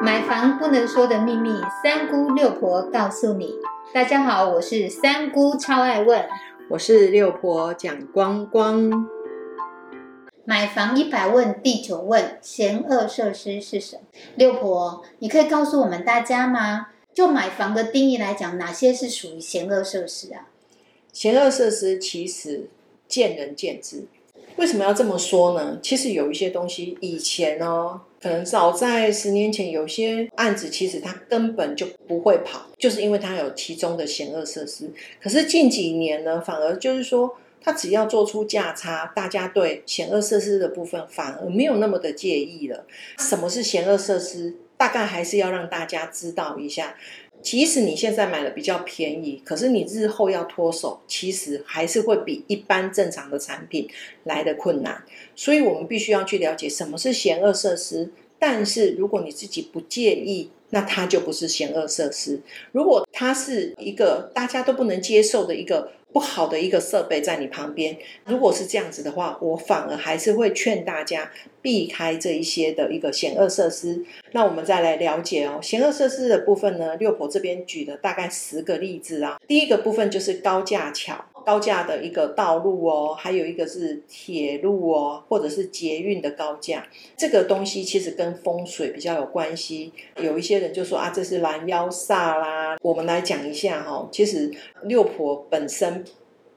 买房不能说的秘密，三姑六婆告诉你。大家好，我是三姑，超爱问。我是六婆蒋光光。买房一百问，第九问：险恶设施是什么？六婆，你可以告诉我们大家吗？就买房的定义来讲，哪些是属于险恶设施啊？险恶设施其实见仁见智。为什么要这么说呢？其实有一些东西以前呢，可能早在十年前，有些案子其实它根本就不会跑，就是因为它有其中的险恶设施。可是近几年呢，反而就是说，它只要做出价差，大家对险恶设施的部分反而没有那么的介意了。什么是险恶设施？大概还是要让大家知道一下。即使你现在买的比较便宜，可是你日后要脱手，其实还是会比一般正常的产品来的困难。所以我们必须要去了解什么是险恶设施。但是如果你自己不介意，那它就不是险恶设施。如果它是一个大家都不能接受的一个。不好的一个设备在你旁边，如果是这样子的话，我反而还是会劝大家避开这一些的一个险恶设施。那我们再来了解哦，险恶设施的部分呢，六婆这边举的大概十个例子啊。第一个部分就是高架桥、高架的一个道路哦，还有一个是铁路哦，或者是捷运的高架。这个东西其实跟风水比较有关系。有一些人就说啊，这是拦腰煞啦。我们来讲一下哈，其实六婆本身。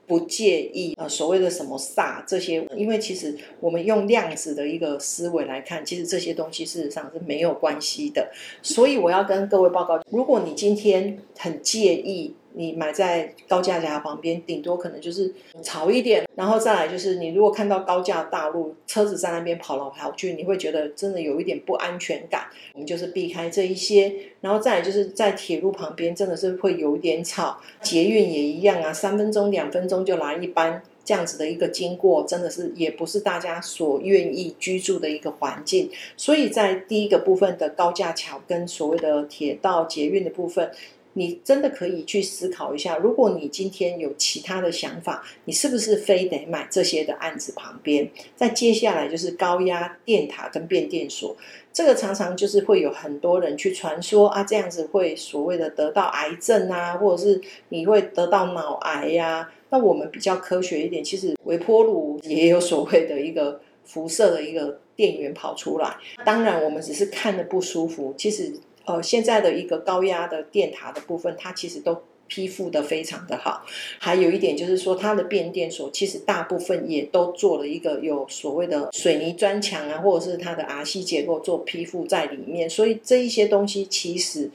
不介意呃所谓的什么煞这些，因为其实我们用量子的一个思维来看，其实这些东西事实上是没有关系的。所以我要跟各位报告，如果你今天很介意。你买在高架桥旁边，顶多可能就是吵一点，然后再来就是你如果看到高架大路，车子在那边跑来跑去，你会觉得真的有一点不安全感。我们就是避开这一些，然后再来就是在铁路旁边，真的是会有一点吵。捷运也一样啊，三分钟、两分钟就来一班，这样子的一个经过，真的是也不是大家所愿意居住的一个环境。所以在第一个部分的高架桥跟所谓的铁道捷运的部分。你真的可以去思考一下，如果你今天有其他的想法，你是不是非得买这些的案子旁边？再接下来就是高压电塔跟变电所，这个常常就是会有很多人去传说啊，这样子会所谓的得到癌症啊，或者是你会得到脑癌呀。那我们比较科学一点，其实微波炉也有所谓的一个辐射的一个电源跑出来。当然，我们只是看的不舒服，其实。呃，现在的一个高压的电塔的部分，它其实都批复的非常的好。还有一点就是说，它的变电所其实大部分也都做了一个有所谓的水泥砖墙啊，或者是它的 RC 结构做批复在里面。所以这一些东西，其实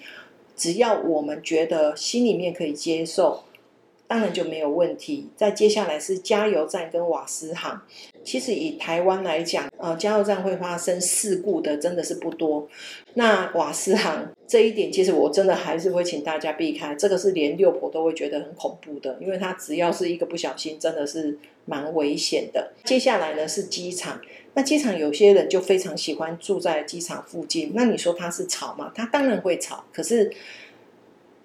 只要我们觉得心里面可以接受。当然就没有问题。再接下来是加油站跟瓦斯行。其实以台湾来讲，呃，加油站会发生事故的真的是不多。那瓦斯行这一点，其实我真的还是会请大家避开。这个是连六婆都会觉得很恐怖的，因为它只要是一个不小心，真的是蛮危险的。接下来呢是机场。那机场有些人就非常喜欢住在机场附近。那你说它是吵吗？它当然会吵。可是。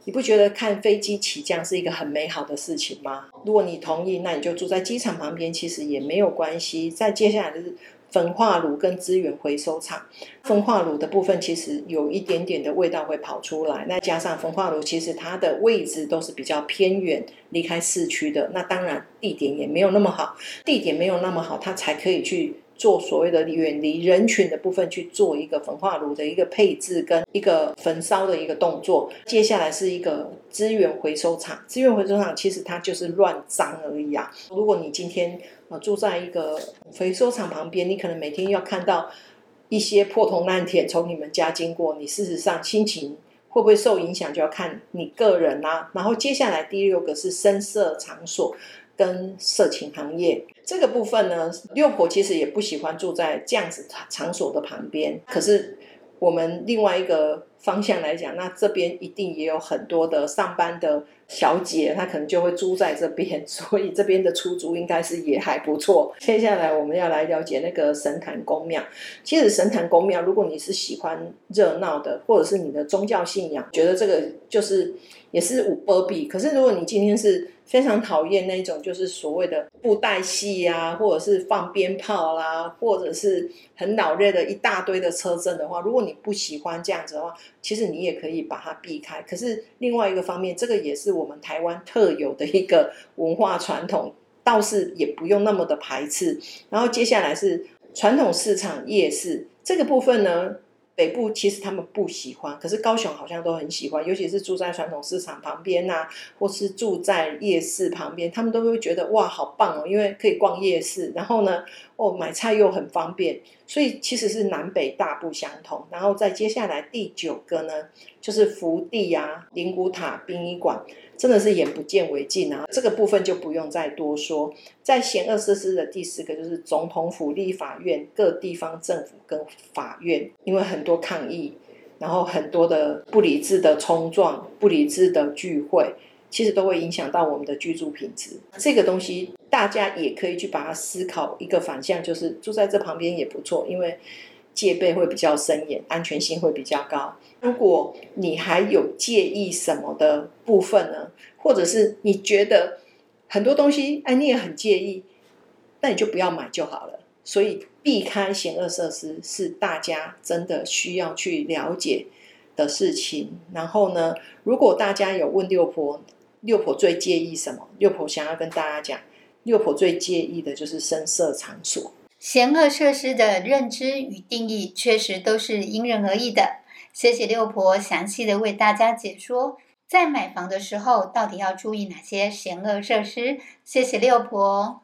你不觉得看飞机起降是一个很美好的事情吗？如果你同意，那你就住在机场旁边，其实也没有关系。再接下来就是焚化炉跟资源回收厂。焚化炉的部分其实有一点点的味道会跑出来，那加上焚化炉其实它的位置都是比较偏远、离开市区的，那当然地点也没有那么好。地点没有那么好，它才可以去。做所谓的远离人群的部分去做一个焚化炉的一个配置跟一个焚烧的一个动作。接下来是一个资源回收厂，资源回收厂其实它就是乱脏而已啊。如果你今天呃住在一个回收厂旁边，你可能每天要看到一些破铜烂铁从你们家经过，你事实上心情会不会受影响，就要看你个人啦。然后接下来第六个是深色场所。跟色情行业这个部分呢，六婆其实也不喜欢住在这样子场所的旁边。可是我们另外一个方向来讲，那这边一定也有很多的上班的小姐，她可能就会租在这边，所以这边的出租应该是也还不错。接下来我们要来了解那个神坛公庙。其实神坛公庙，如果你是喜欢热闹的，或者是你的宗教信仰，觉得这个就是也是五波比。可是如果你今天是非常讨厌那种就是所谓的布袋戏啊，或者是放鞭炮啦，或者是很老热的一大堆的车阵的话，如果你不喜欢这样子的话，其实你也可以把它避开。可是另外一个方面，这个也是我们台湾特有的一个文化传统，倒是也不用那么的排斥。然后接下来是传统市场夜市这个部分呢。北部其实他们不喜欢，可是高雄好像都很喜欢，尤其是住在传统市场旁边呐，或是住在夜市旁边，他们都会觉得哇，好棒哦，因为可以逛夜市，然后呢，哦，买菜又很方便，所以其实是南北大不相同。然后再接下来第九个呢，就是福地啊，灵谷塔殡仪馆。真的是眼不见为净啊！这个部分就不用再多说。在险恶设施的第四个就是总统府、立法院、各地方政府跟法院，因为很多抗议，然后很多的不理智的冲撞、不理智的聚会，其实都会影响到我们的居住品质。这个东西大家也可以去把它思考一个反向，就是住在这旁边也不错，因为。戒备会比较森严，安全性会比较高。如果你还有介意什么的部分呢？或者是你觉得很多东西，哎，你也很介意，那你就不要买就好了。所以避开险恶设施是大家真的需要去了解的事情。然后呢，如果大家有问六婆，六婆最介意什么？六婆想要跟大家讲，六婆最介意的就是声色场所。险恶设施的认知与定义确实都是因人而异的。谢谢六婆详细的为大家解说，在买房的时候到底要注意哪些险恶设施。谢谢六婆，